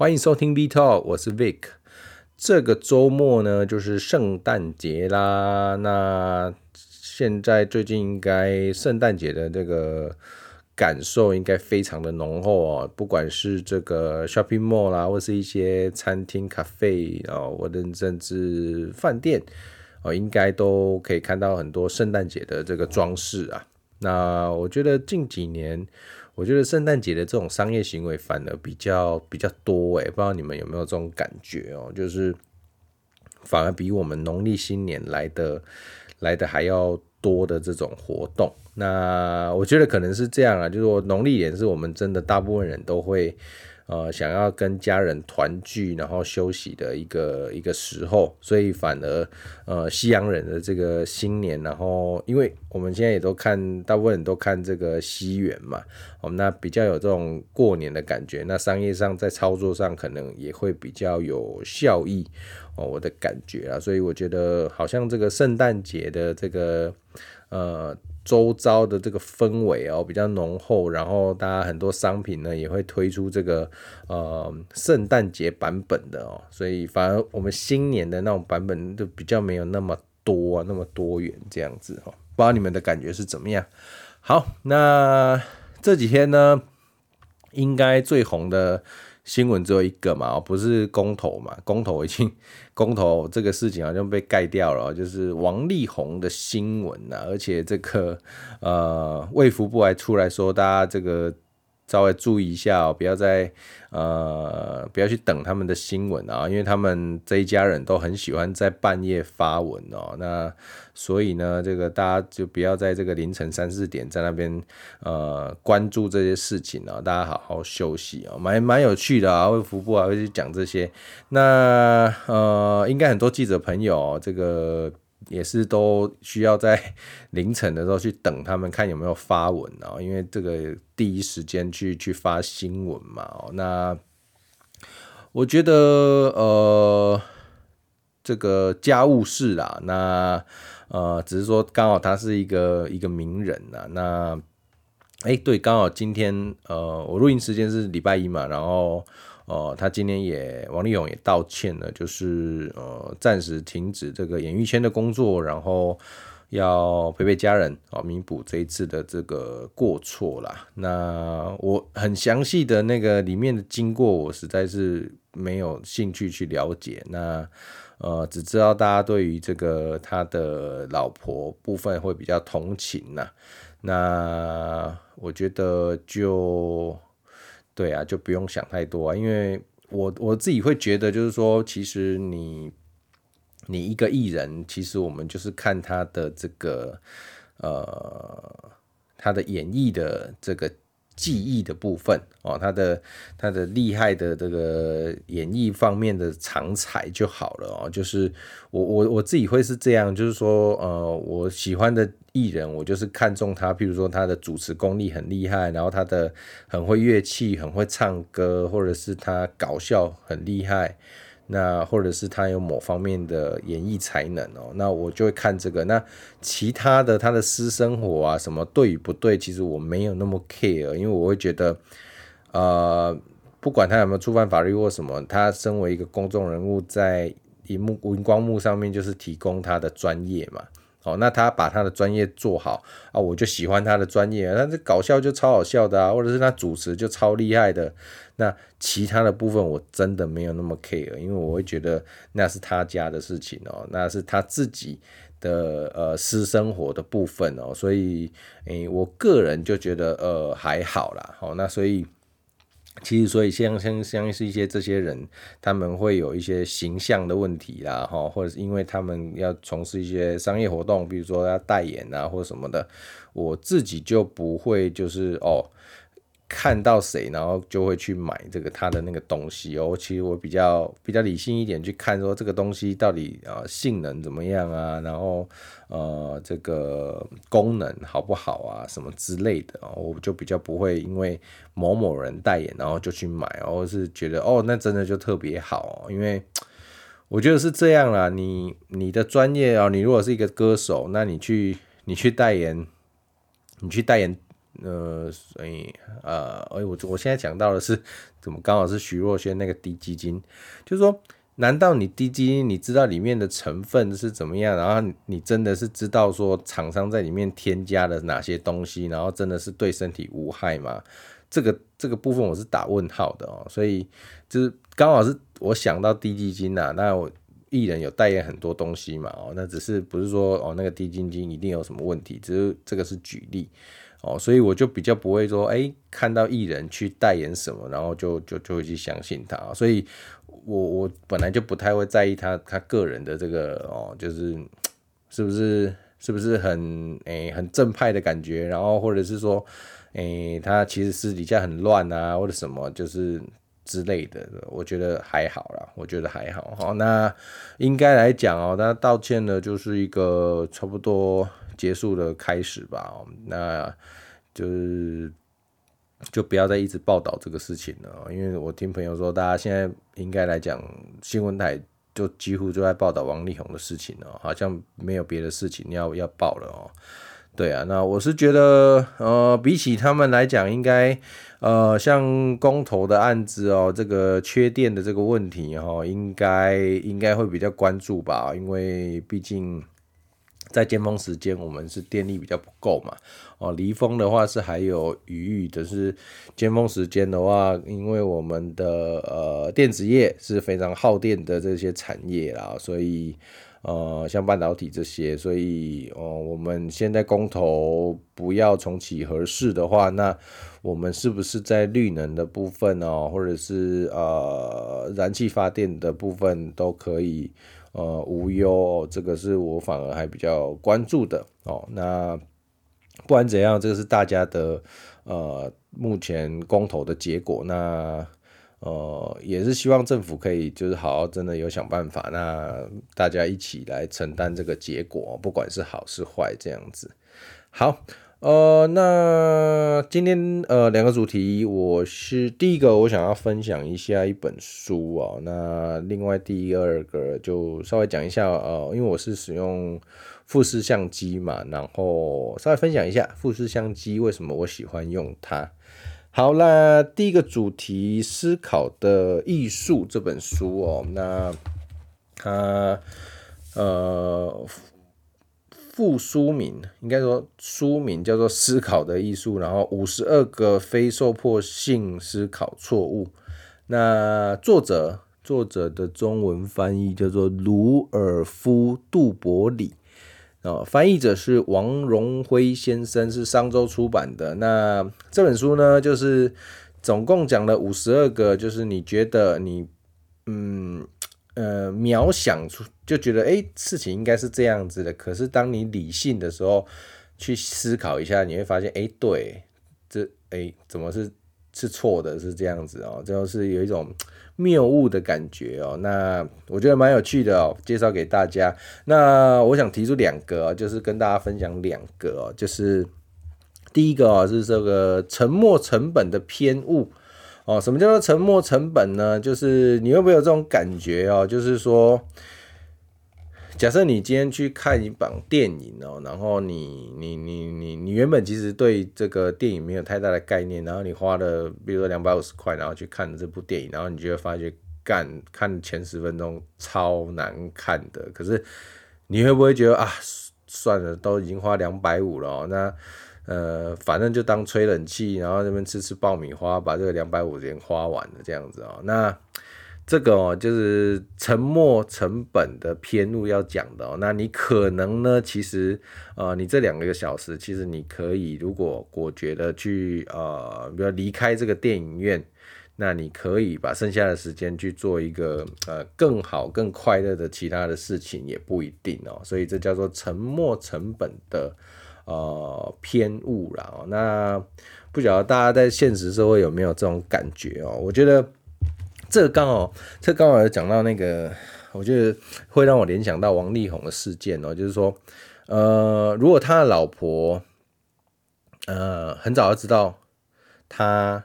欢迎收听 V Talk，我是 Vic。这个周末呢，就是圣诞节啦。那现在最近应该圣诞节的这个感受应该非常的浓厚哦。不管是这个 shopping mall 啦，或是一些餐厅、咖啡啊，或者甚至饭店哦，应该都可以看到很多圣诞节的这个装饰啊。那我觉得近几年。我觉得圣诞节的这种商业行为反而比较比较多诶，不知道你们有没有这种感觉哦？就是反而比我们农历新年来的来的还要多的这种活动。那我觉得可能是这样啊，就是说农历年是我们真的大部分人都会。呃，想要跟家人团聚，然后休息的一个一个时候，所以反而呃，西洋人的这个新年，然后因为我们现在也都看，大部分人都看这个西元嘛，我们那比较有这种过年的感觉，那商业上在操作上可能也会比较有效益哦，我的感觉啊，所以我觉得好像这个圣诞节的这个呃。周遭的这个氛围哦比较浓厚，然后大家很多商品呢也会推出这个呃圣诞节版本的哦，所以反而我们新年的那种版本就比较没有那么多啊，那么多元这样子哦，不知道你们的感觉是怎么样？好，那这几天呢，应该最红的。新闻只有一个嘛，不是公投嘛？公投已经 公投这个事情好像被盖掉了，就是王力宏的新闻呐，而且这个呃卫福部还出来说，大家这个。稍微注意一下哦，不要再呃，不要去等他们的新闻啊，因为他们这一家人都很喜欢在半夜发文哦。那所以呢，这个大家就不要在这个凌晨三四点在那边呃关注这些事情啊，大家好好休息哦，蛮蛮有趣的啊，卫福部还会去讲这些。那呃，应该很多记者朋友这个。也是都需要在 凌晨的时候去等他们看有没有发文哦，因为这个第一时间去去发新闻嘛哦。那我觉得呃，这个家务事啦，那呃，只是说刚好他是一个一个名人呐。那哎，对，刚好今天呃，我录音时间是礼拜一嘛，然后。哦，他今天也王力宏也道歉了，就是呃暂时停止这个演艺圈的工作，然后要陪陪家人啊，弥补这一次的这个过错啦。那我很详细的那个里面的经过，我实在是没有兴趣去了解。那呃，只知道大家对于这个他的老婆部分会比较同情呐。那我觉得就。对啊，就不用想太多啊，因为我我自己会觉得，就是说，其实你你一个艺人，其实我们就是看他的这个呃，他的演绎的这个。技艺的部分哦，他的他的厉害的这个演绎方面的长才就好了哦。就是我我我自己会是这样，就是说呃，我喜欢的艺人，我就是看中他，譬如说他的主持功力很厉害，然后他的很会乐器，很会唱歌，或者是他搞笑很厉害。那或者是他有某方面的演绎才能哦，那我就会看这个。那其他的他的私生活啊，什么对与不对，其实我没有那么 care，因为我会觉得，呃，不管他有没有触犯法律或什么，他身为一个公众人物，在荧幕荧光幕上面就是提供他的专业嘛。哦，那他把他的专业做好啊，我就喜欢他的专业。他这搞笑就超好笑的啊，或者是他主持就超厉害的。那其他的部分我真的没有那么 care，因为我会觉得那是他家的事情哦，那是他自己的呃私生活的部分哦，所以诶、我个人就觉得呃还好啦。好，那所以。其实，所以像像像是一些这些人，他们会有一些形象的问题啦，哈，或者是因为他们要从事一些商业活动，比如说要代言啊，或什么的，我自己就不会就是哦。看到谁，然后就会去买这个他的那个东西哦。其实我比较比较理性一点去看，说这个东西到底啊性能怎么样啊，然后呃这个功能好不好啊，什么之类的哦，我就比较不会因为某某人代言，然后就去买，或是觉得哦那真的就特别好，因为我觉得是这样啦。你你的专业啊，你如果是一个歌手，那你去你去代言，你去代言。呃，所以呃，哎，我我现在讲到的是怎么刚好是徐若瑄那个滴基金，就是说，难道你滴基金你知道里面的成分是怎么样，然后你真的是知道说厂商在里面添加了哪些东西，然后真的是对身体无害吗？这个这个部分我是打问号的哦，所以就是刚好是我想到滴鸡精啊，那我。艺人有代言很多东西嘛？哦，那只是不是说哦，那个滴鸡精一定有什么问题？只是这个是举例哦，所以我就比较不会说，哎，看到艺人去代言什么，然后就就就会去相信他。所以我我本来就不太会在意他他个人的这个哦，就是是不是是不是很哎很正派的感觉，然后或者是说哎他其实私底下很乱啊，或者什么就是。之类的，我觉得还好啦，我觉得还好。好，那应该来讲哦，那道歉呢，就是一个差不多结束的开始吧。那就是就不要再一直报道这个事情了，因为我听朋友说，大家现在应该来讲，新闻台就几乎就在报道王力宏的事情了，好像没有别的事情要要报了哦。对啊，那我是觉得，呃，比起他们来讲，应该，呃，像公投的案子哦，这个缺电的这个问题哈，应该应该会比较关注吧，因为毕竟在尖峰时间，我们是电力比较不够嘛，哦，离峰的话是还有余裕的，是尖峰时间的话，因为我们的呃电子业是非常耗电的这些产业啦，所以。呃，像半导体这些，所以哦、呃，我们现在公投不要重启合适的话，那我们是不是在绿能的部分哦，或者是呃燃气发电的部分都可以呃无忧、这个是我反而还比较关注的哦。那不管怎样，这个是大家的呃目前公投的结果。那呃，也是希望政府可以就是好好真的有想办法，那大家一起来承担这个结果，不管是好是坏这样子。好，呃，那今天呃两个主题，我是第一个我想要分享一下一本书哦，那另外第二个就稍微讲一下呃，因为我是使用富士相机嘛，然后稍微分享一下富士相机为什么我喜欢用它。好啦，第一个主题《思考的艺术》这本书哦，那它呃副书名应该说书名叫做《思考的艺术》，然后五十二个非受迫性思考错误。那作者作者的中文翻译叫做鲁尔夫·杜伯里。哦，翻译者是王荣辉先生，是商周出版的。那这本书呢，就是总共讲了五十二个，就是你觉得你嗯呃秒想出就觉得诶事情应该是这样子的，可是当你理性的时候去思考一下，你会发现诶对，这诶怎么是是错的，是这样子哦，就是有一种。谬误的感觉哦，那我觉得蛮有趣的哦，介绍给大家。那我想提出两个，就是跟大家分享两个哦，就是第一个哦，是这个沉没成本的偏误哦。什么叫做沉没成本呢？就是你会不会有这种感觉哦？就是说。假设你今天去看一本电影哦，然后你你你你你原本其实对这个电影没有太大的概念，然后你花了比如说两百五十块，然后去看这部电影，然后你就会发觉干看前十分钟超难看的，可是你会不会觉得啊，算了，都已经花两百五了，那呃反正就当吹冷气，然后这边吃吃爆米花，把这个两百五十元花完了这样子哦，那。这个哦，就是沉没成本的偏误要讲的哦。那你可能呢，其实呃，你这两个小时，其实你可以如果果决的去呃，比如离开这个电影院，那你可以把剩下的时间去做一个呃更好、更快乐的其他的事情，也不一定哦。所以这叫做沉没成本的呃偏误了哦。那不晓得大家在现实社会有没有这种感觉哦？我觉得。这刚好，这刚好讲到那个，我觉得会让我联想到王力宏的事件哦，就是说，呃，如果他的老婆，呃，很早就知道他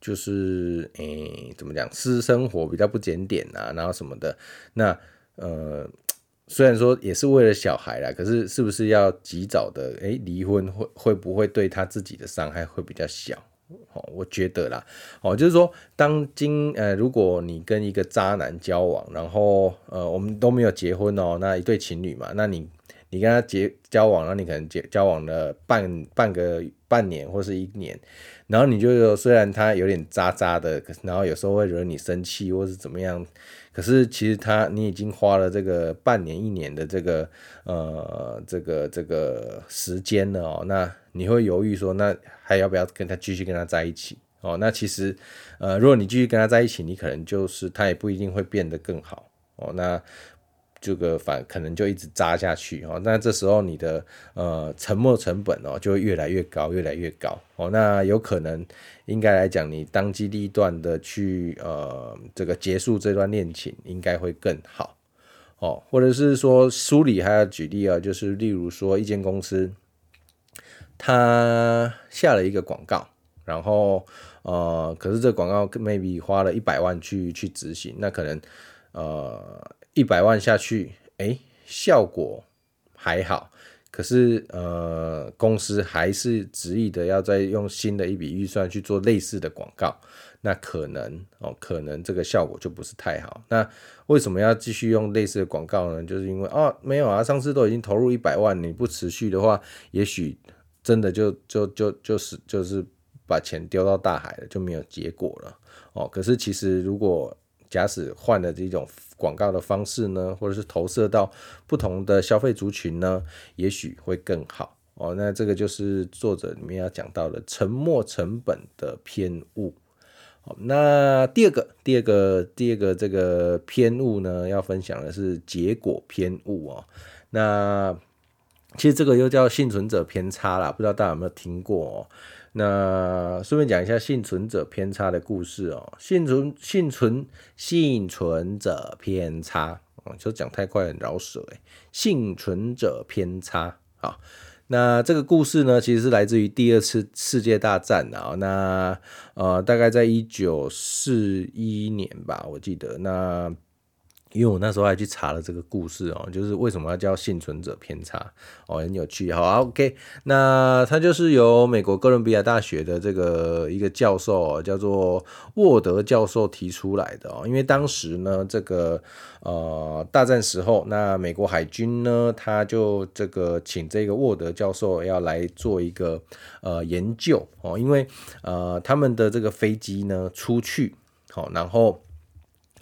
就是，诶，怎么讲，私生活比较不检点啊，然后什么的，那，呃，虽然说也是为了小孩啦，可是是不是要及早的诶离婚会会不会对他自己的伤害会比较小？哦，我觉得啦，哦，就是说，当今呃，如果你跟一个渣男交往，然后呃，我们都没有结婚哦，那一对情侣嘛，那你你跟他结交往，然后你可能结交往了半半个半年或是一年，然后你就说，虽然他有点渣渣的，然后有时候会惹你生气或是怎么样。可是其实他，你已经花了这个半年一年的这个呃这个这个时间了哦，那你会犹豫说，那还要不要跟他继续跟他在一起哦？那其实呃，如果你继续跟他在一起，你可能就是他也不一定会变得更好哦。那这个反可能就一直扎下去哦，那这时候你的呃沉没成本哦就会越来越高，越来越高哦。那有可能应该来讲，你当机立断的去呃这个结束这段恋情，应该会更好哦。或者是说书里还要举例啊，就是例如说一间公司，他下了一个广告，然后呃可是这广告 maybe 花了一百万去去执行，那可能呃。一百万下去，哎、效果还好，可是呃，公司还是执意的要再用新的一笔预算去做类似的广告，那可能哦，可能这个效果就不是太好。那为什么要继续用类似的广告呢？就是因为哦，没有啊，上次都已经投入一百万，你不持续的话，也许真的就就就就是就是把钱丢到大海了，就没有结果了哦。可是其实如果假使换了这种广告的方式呢，或者是投射到不同的消费族群呢，也许会更好哦。那这个就是作者里面要讲到的沉没成本的偏误。好，那第二个，第二个，第二个这个偏误呢，要分享的是结果偏误哦。那其实这个又叫幸存者偏差啦，不知道大家有没有听过哦？那顺便讲一下幸存者偏差的故事哦。幸存、幸存、幸存者偏差哦，就讲太快很饶舌哎。幸存者偏差啊，那这个故事呢，其实是来自于第二次世界大战啊。那呃，大概在一九四一年吧，我记得那。因为我那时候还去查了这个故事哦，就是为什么要叫幸存者偏差哦，很有趣。好，OK，那他就是由美国哥伦比亚大学的这个一个教授叫做沃德教授提出来的哦。因为当时呢，这个呃大战时候，那美国海军呢，他就这个请这个沃德教授要来做一个呃研究哦，因为呃他们的这个飞机呢出去好，然后。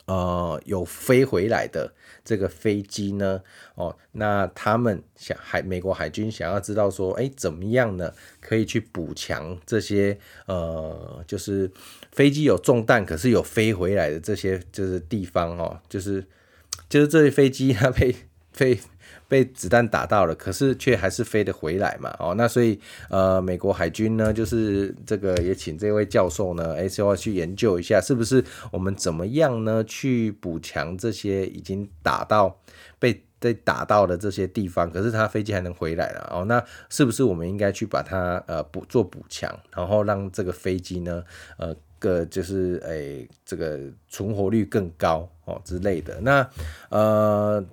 呃，有飞回来的这个飞机呢？哦，那他们想海美国海军想要知道说，哎，怎么样呢？可以去补强这些呃，就是飞机有中弹，可是有飞回来的这些就是地方哦，就是就是这些飞机它被被。被子弹打到了，可是却还是飞得回来嘛？哦，那所以呃，美国海军呢，就是这个也请这位教授呢，哎，说要去研究一下，是不是我们怎么样呢，去补强这些已经打到被被打到的这些地方，可是它飞机还能回来了哦，那是不是我们应该去把它呃补做补强，然后让这个飞机呢，呃，个就是哎，这个存活率更高哦之类的？那呃。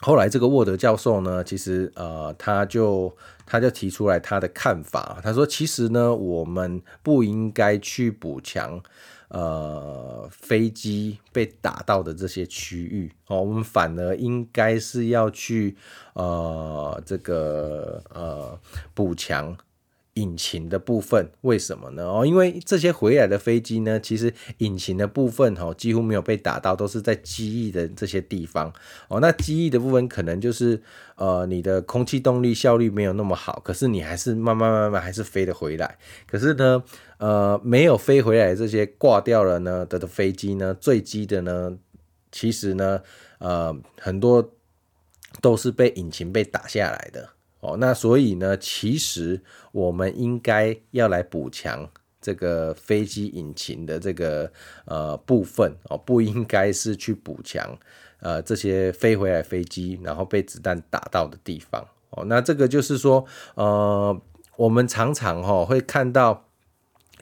后来这个沃德教授呢，其实呃，他就他就提出来他的看法，他说其实呢，我们不应该去补强呃飞机被打到的这些区域哦，我们反而应该是要去呃这个呃补强。引擎的部分为什么呢？哦，因为这些回来的飞机呢，其实引擎的部分哦几乎没有被打到，都是在机翼的这些地方哦。那机翼的部分可能就是呃你的空气动力效率没有那么好，可是你还是慢慢慢慢还是飞得回来。可是呢，呃没有飞回来这些挂掉了呢的的飞机呢，坠机的呢，其实呢呃很多都是被引擎被打下来的。哦，那所以呢，其实我们应该要来补强这个飞机引擎的这个呃部分哦，不应该是去补强呃这些飞回来飞机然后被子弹打到的地方哦。那这个就是说，呃，我们常常哈会看到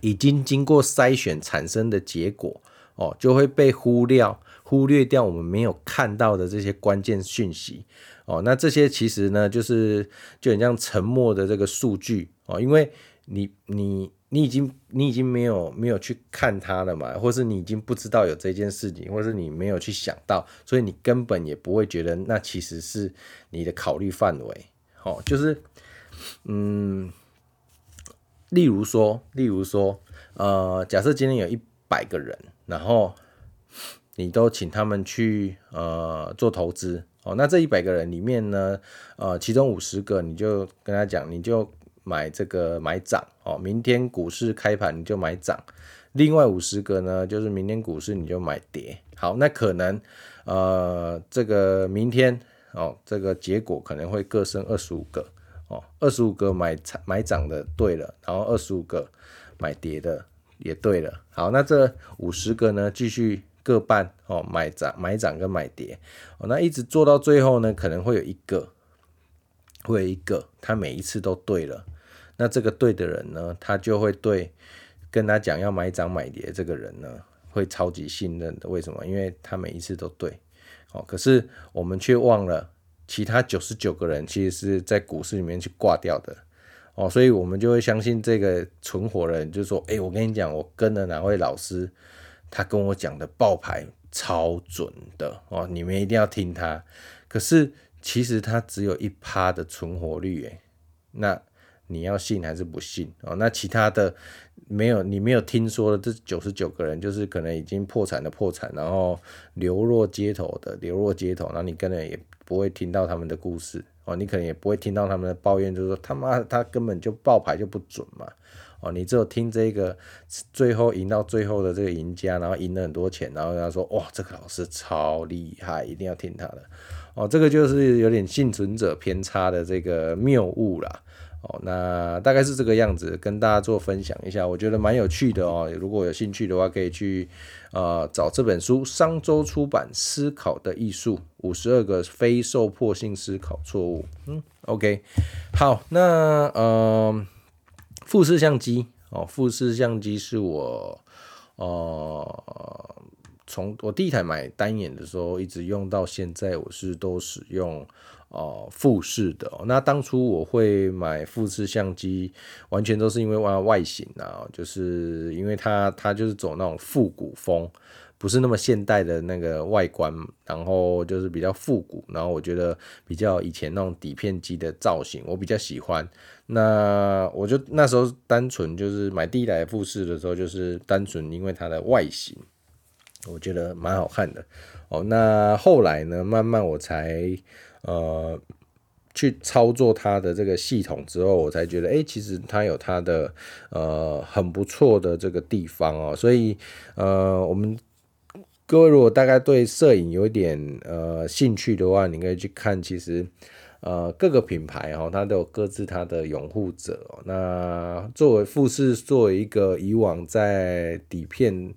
已经经过筛选产生的结果哦，就会被忽略。忽略掉我们没有看到的这些关键讯息哦。那这些其实呢，就是就很像沉默的这个数据哦，因为你你你已经你已经没有没有去看它了嘛，或是你已经不知道有这件事情，或是你没有去想到，所以你根本也不会觉得那其实是你的考虑范围。哦，就是嗯，例如说，例如说，呃，假设今天有一百个人，然后。你都请他们去呃做投资哦，那这一百个人里面呢，呃，其中五十个你就跟他讲，你就买这个买涨哦，明天股市开盘你就买涨，另外五十个呢，就是明天股市你就买跌。好，那可能呃这个明天哦，这个结果可能会各生二十五个哦，二十五个买买涨的对了，然后二十五个买跌的也对了。好，那这五十个呢，继续。各半哦，买涨买涨跟买跌哦，那一直做到最后呢，可能会有一个，会有一个，他每一次都对了，那这个对的人呢，他就会对跟他讲要买涨买跌这个人呢，会超级信任的。为什么？因为他每一次都对哦，可是我们却忘了其他九十九个人其实是在股市里面去挂掉的哦，所以我们就会相信这个存活人，就说，哎，我跟你讲，我跟了哪位老师。他跟我讲的爆牌超准的哦，你们一定要听他。可是其实他只有一趴的存活率诶，那你要信还是不信哦？那其他的没有，你没有听说的这九十九个人，就是可能已经破产的破产，然后流落街头的流落街头，然后你根本也不会听到他们的故事哦，你可能也不会听到他们的抱怨，就是说他妈他根本就爆牌就不准嘛。哦，你只有听这个最后赢到最后的这个赢家，然后赢了很多钱，然后他说哇，这个老师超厉害，一定要听他的。哦，这个就是有点幸存者偏差的这个谬误啦。哦，那大概是这个样子，跟大家做分享一下，我觉得蛮有趣的哦。如果有兴趣的话，可以去呃找这本书，商周出版《思考的艺术：五十二个非受迫性思考错误》。嗯，OK，好，那嗯。呃富士相机哦，富士相机是我呃从我第一台买单眼的时候一直用到现在，我是都使用哦、富士的。那当初我会买富士相机，完全都是因为外外形啊，就是因为它它就是走那种复古风。不是那么现代的那个外观，然后就是比较复古，然后我觉得比较以前那种底片机的造型，我比较喜欢。那我就那时候单纯就是买第一台富士的时候，就是单纯因为它的外形，我觉得蛮好看的。哦，那后来呢，慢慢我才呃去操作它的这个系统之后，我才觉得，哎，其实它有它的呃很不错的这个地方哦。所以呃，我们。各位如果大概对摄影有一点呃兴趣的话，你可以去看，其实呃各个品牌哦，它都有各自它的拥护者。那作为富士，作为一个以往在底片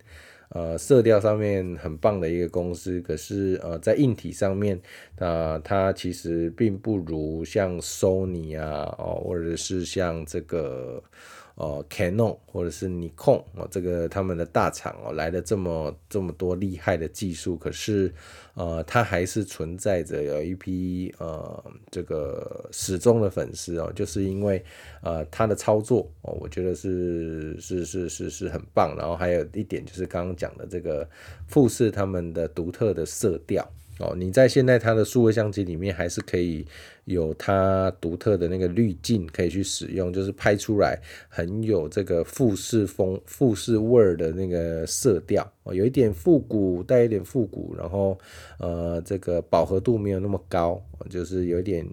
呃色调上面很棒的一个公司，可是呃在硬体上面啊、呃，它其实并不如像 Sony 啊哦，或者是像这个。哦，Canon 或者是尼康哦，这个他们的大厂哦，来了这么这么多厉害的技术，可是呃，它还是存在着有一批呃这个始终的粉丝哦，就是因为呃它的操作哦，我觉得是是是是是很棒，然后还有一点就是刚刚讲的这个富士他们的独特的色调。哦，你在现在它的数位相机里面还是可以有它独特的那个滤镜可以去使用，就是拍出来很有这个富士风、富士味儿的那个色调哦，有一点复古，带一点复古，然后呃，这个饱和度没有那么高，就是有一点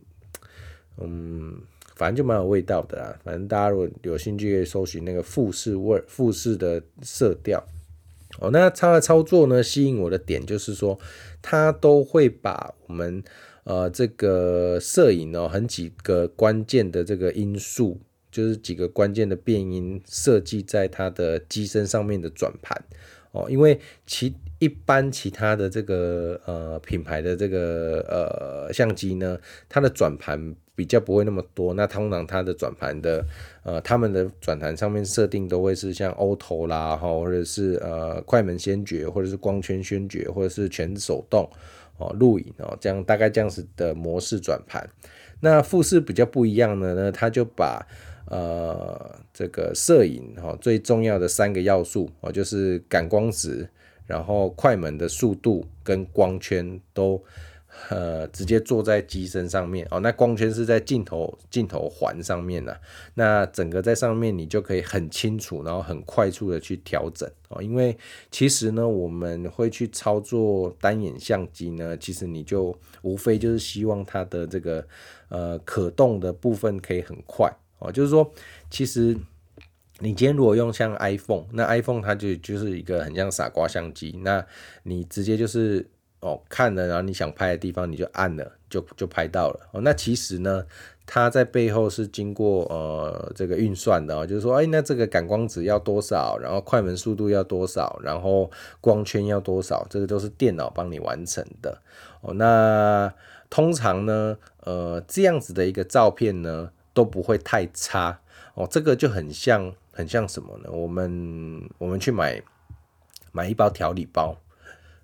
嗯，反正就蛮有味道的啦。反正大家如果有兴趣，可以搜寻那个富士味、富士的色调。哦，那它的操作呢，吸引我的点就是说，它都会把我们呃这个摄影哦，很几个关键的这个因素，就是几个关键的变因设计在它的机身上面的转盘。哦，因为其一般其他的这个呃品牌的这个呃相机呢，它的转盘比较不会那么多。那通常它的转盘的呃，他们的转盘上面设定都会是像 Auto 啦，哈，或者是呃快门先决，或者是光圈先决，或者是全手动哦，录影哦，这样大概这样子的模式转盘。那富士比较不一样的呢，它就把呃这个摄影哈最重要的三个要素哦，就是感光值。然后快门的速度跟光圈都呃直接坐在机身上面哦，那光圈是在镜头镜头环上面呢、啊，那整个在上面你就可以很清楚，然后很快速的去调整哦，因为其实呢我们会去操作单眼相机呢，其实你就无非就是希望它的这个呃可动的部分可以很快哦，就是说其实。你今天如果用像 iPhone，那 iPhone 它就就是一个很像傻瓜相机，那你直接就是哦看了，然后你想拍的地方你就按了，就就拍到了。哦，那其实呢，它在背后是经过呃这个运算的哦，就是说，哎，那这个感光值要多少，然后快门速度要多少，然后光圈要多少，这个都是电脑帮你完成的。哦，那通常呢，呃，这样子的一个照片呢都不会太差。哦，这个就很像。很像什么呢？我们我们去买买一包调理包，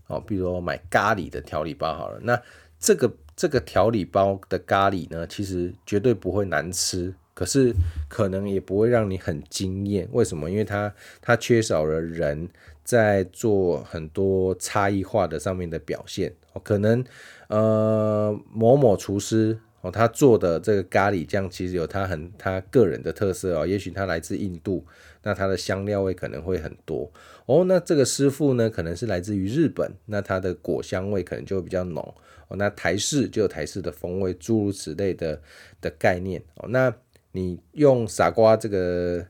哦，比如说买咖喱的调理包好了。那这个这个调理包的咖喱呢，其实绝对不会难吃，可是可能也不会让你很惊艳。为什么？因为它它缺少了人在做很多差异化的上面的表现。哦，可能呃某某厨师。哦，他做的这个咖喱酱其实有他很他个人的特色哦，也许他来自印度，那它的香料味可能会很多哦。那这个师傅呢，可能是来自于日本，那它的果香味可能就会比较浓哦。那台式就有台式的风味，诸如此类的的概念哦。那你用傻瓜这个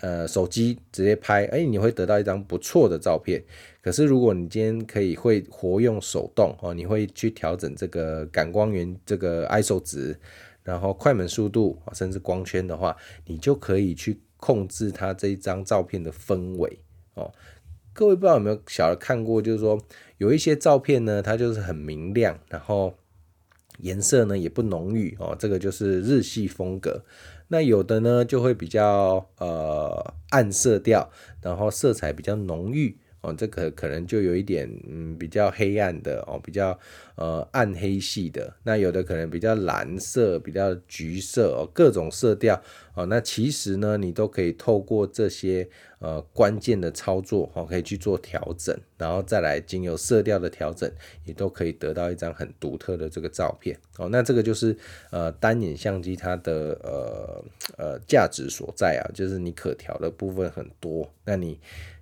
呃手机直接拍，哎，你会得到一张不错的照片。可是，如果你今天可以会活用手动哦，你会去调整这个感光源这个 ISO 值，然后快门速度甚至光圈的话，你就可以去控制它这一张照片的氛围哦。各位不知道有没有小的看过，就是说有一些照片呢，它就是很明亮，然后颜色呢也不浓郁哦，这个就是日系风格。那有的呢就会比较呃暗色调，然后色彩比较浓郁。哦，这个可能就有一点，嗯，比较黑暗的哦，比较呃暗黑系的。那有的可能比较蓝色，比较橘色哦，各种色调哦。那其实呢，你都可以透过这些呃关键的操作哦，可以去做调整，然后再来经由色调的调整，也都可以得到一张很独特的这个照片哦。那这个就是呃单眼相机它的呃呃价值所在啊，就是你可调的部分很多，那你。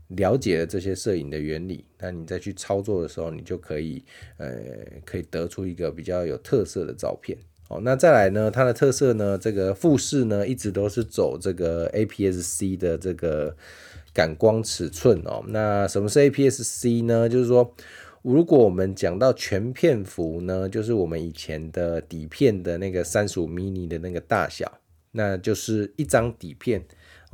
了解了这些摄影的原理，那你再去操作的时候，你就可以，呃，可以得出一个比较有特色的照片。哦，那再来呢，它的特色呢，这个富士呢，一直都是走这个 APS-C 的这个感光尺寸哦。那什么是 APS-C 呢？就是说，如果我们讲到全片幅呢，就是我们以前的底片的那个三十五 mini 的那个大小，那就是一张底片。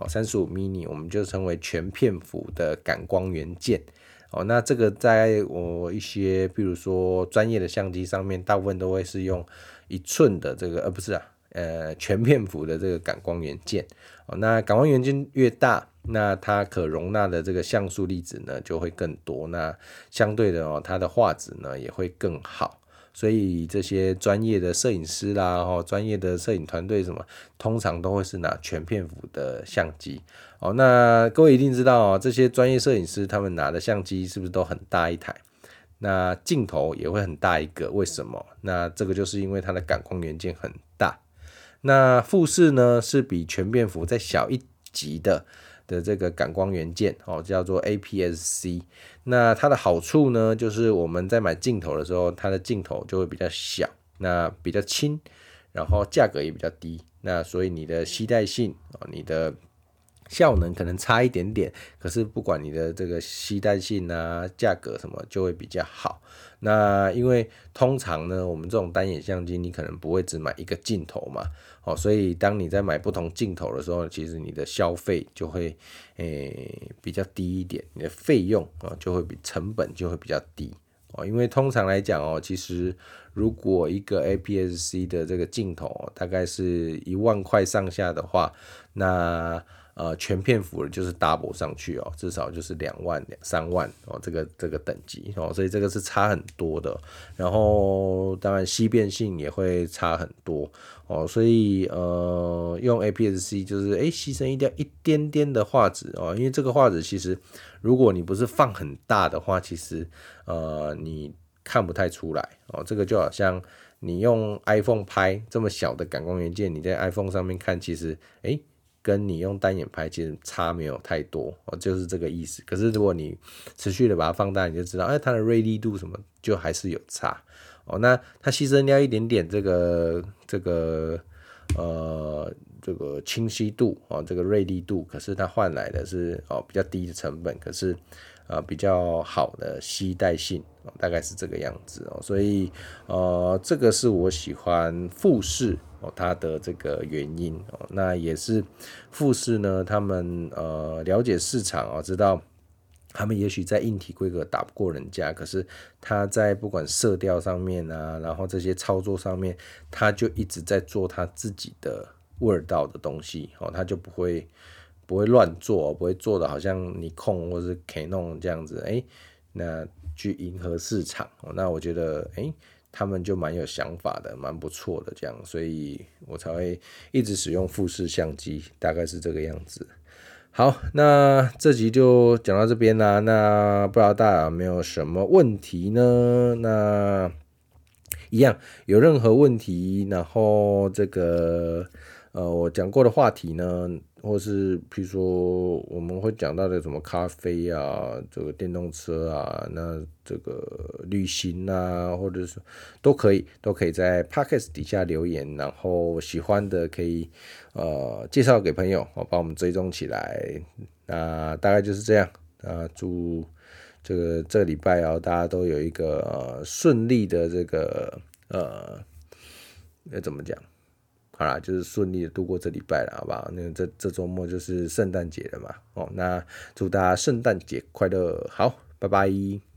哦，三十五 mini 我们就称为全片幅的感光元件。哦，那这个在我一些，比如说专业的相机上面，大部分都会是用一寸的这个，呃，不是啊，呃，全片幅的这个感光元件。哦，那感光元件越大，那它可容纳的这个像素粒子呢就会更多，那相对的哦，它的画质呢也会更好。所以这些专业的摄影师啦，哈，专业的摄影团队什么，通常都会是拿全片幅的相机。哦，那各位一定知道哦，这些专业摄影师他们拿的相机是不是都很大一台？那镜头也会很大一个，为什么？那这个就是因为它的感光元件很大。那富士呢，是比全片幅再小一级的。的这个感光元件哦，叫做 APS-C。那它的好处呢，就是我们在买镜头的时候，它的镜头就会比较小，那比较轻，然后价格也比较低。那所以你的携带性哦，你的效能可能差一点点，可是不管你的这个携带性啊，价格什么就会比较好。那因为通常呢，我们这种单眼相机，你可能不会只买一个镜头嘛，哦，所以当你在买不同镜头的时候，其实你的消费就会诶、比较低一点，你的费用啊就会比成本就会比较低。哦，因为通常来讲哦，其实如果一个 APS-C 的这个镜头大概是一万块上下的话，那呃全片幅的就是 double 上去哦，至少就是两万两三万哦，这个这个等级哦，所以这个是差很多的。然后当然稀变性也会差很多哦，所以呃用 APS-C 就是诶牺牲一点一点点的画质哦，因为这个画质其实。如果你不是放很大的话，其实呃你看不太出来哦。这个就好像你用 iPhone 拍这么小的感光元件，你在 iPhone 上面看，其实诶跟你用单眼拍其实差没有太多哦，就是这个意思。可是如果你持续的把它放大，你就知道，哎，它的锐利度什么就还是有差哦。那它牺牲掉一点点这个这个呃。这个清晰度啊，这个锐利度，可是它换来的是哦比较低的成本，可是啊比较好的携带性，大概是这个样子哦。所以呃，这个是我喜欢富士哦它的这个原因哦。那也是富士呢，他们呃了解市场啊，知道他们也许在硬体规格打不过人家，可是他在不管色调上面啊，然后这些操作上面，他就一直在做他自己的。味道的东西哦，他就不会不会乱做，不会做的好像尼康或是 Canon 这样子，哎，那去迎合市场，哦那我觉得哎，他们就蛮有想法的，蛮不错的这样，所以我才会一直使用富士相机，大概是这个样子。好，那这集就讲到这边啦，那不知道大家有没有什么问题呢？那一样有任何问题，然后这个。呃，我讲过的话题呢，或是譬如说我们会讲到的什么咖啡啊，这个电动车啊，那这个旅行啊，或者是都可以，都可以在 Podcast 底下留言，然后喜欢的可以呃介绍给朋友，我帮我们追踪起来。那大概就是这样啊，祝这个这个礼拜啊，大家都有一个呃顺利的这个呃要怎么讲？好啦，就是顺利的度过这礼拜了，好不好？那这这周末就是圣诞节了嘛，哦，那祝大家圣诞节快乐，好，拜拜。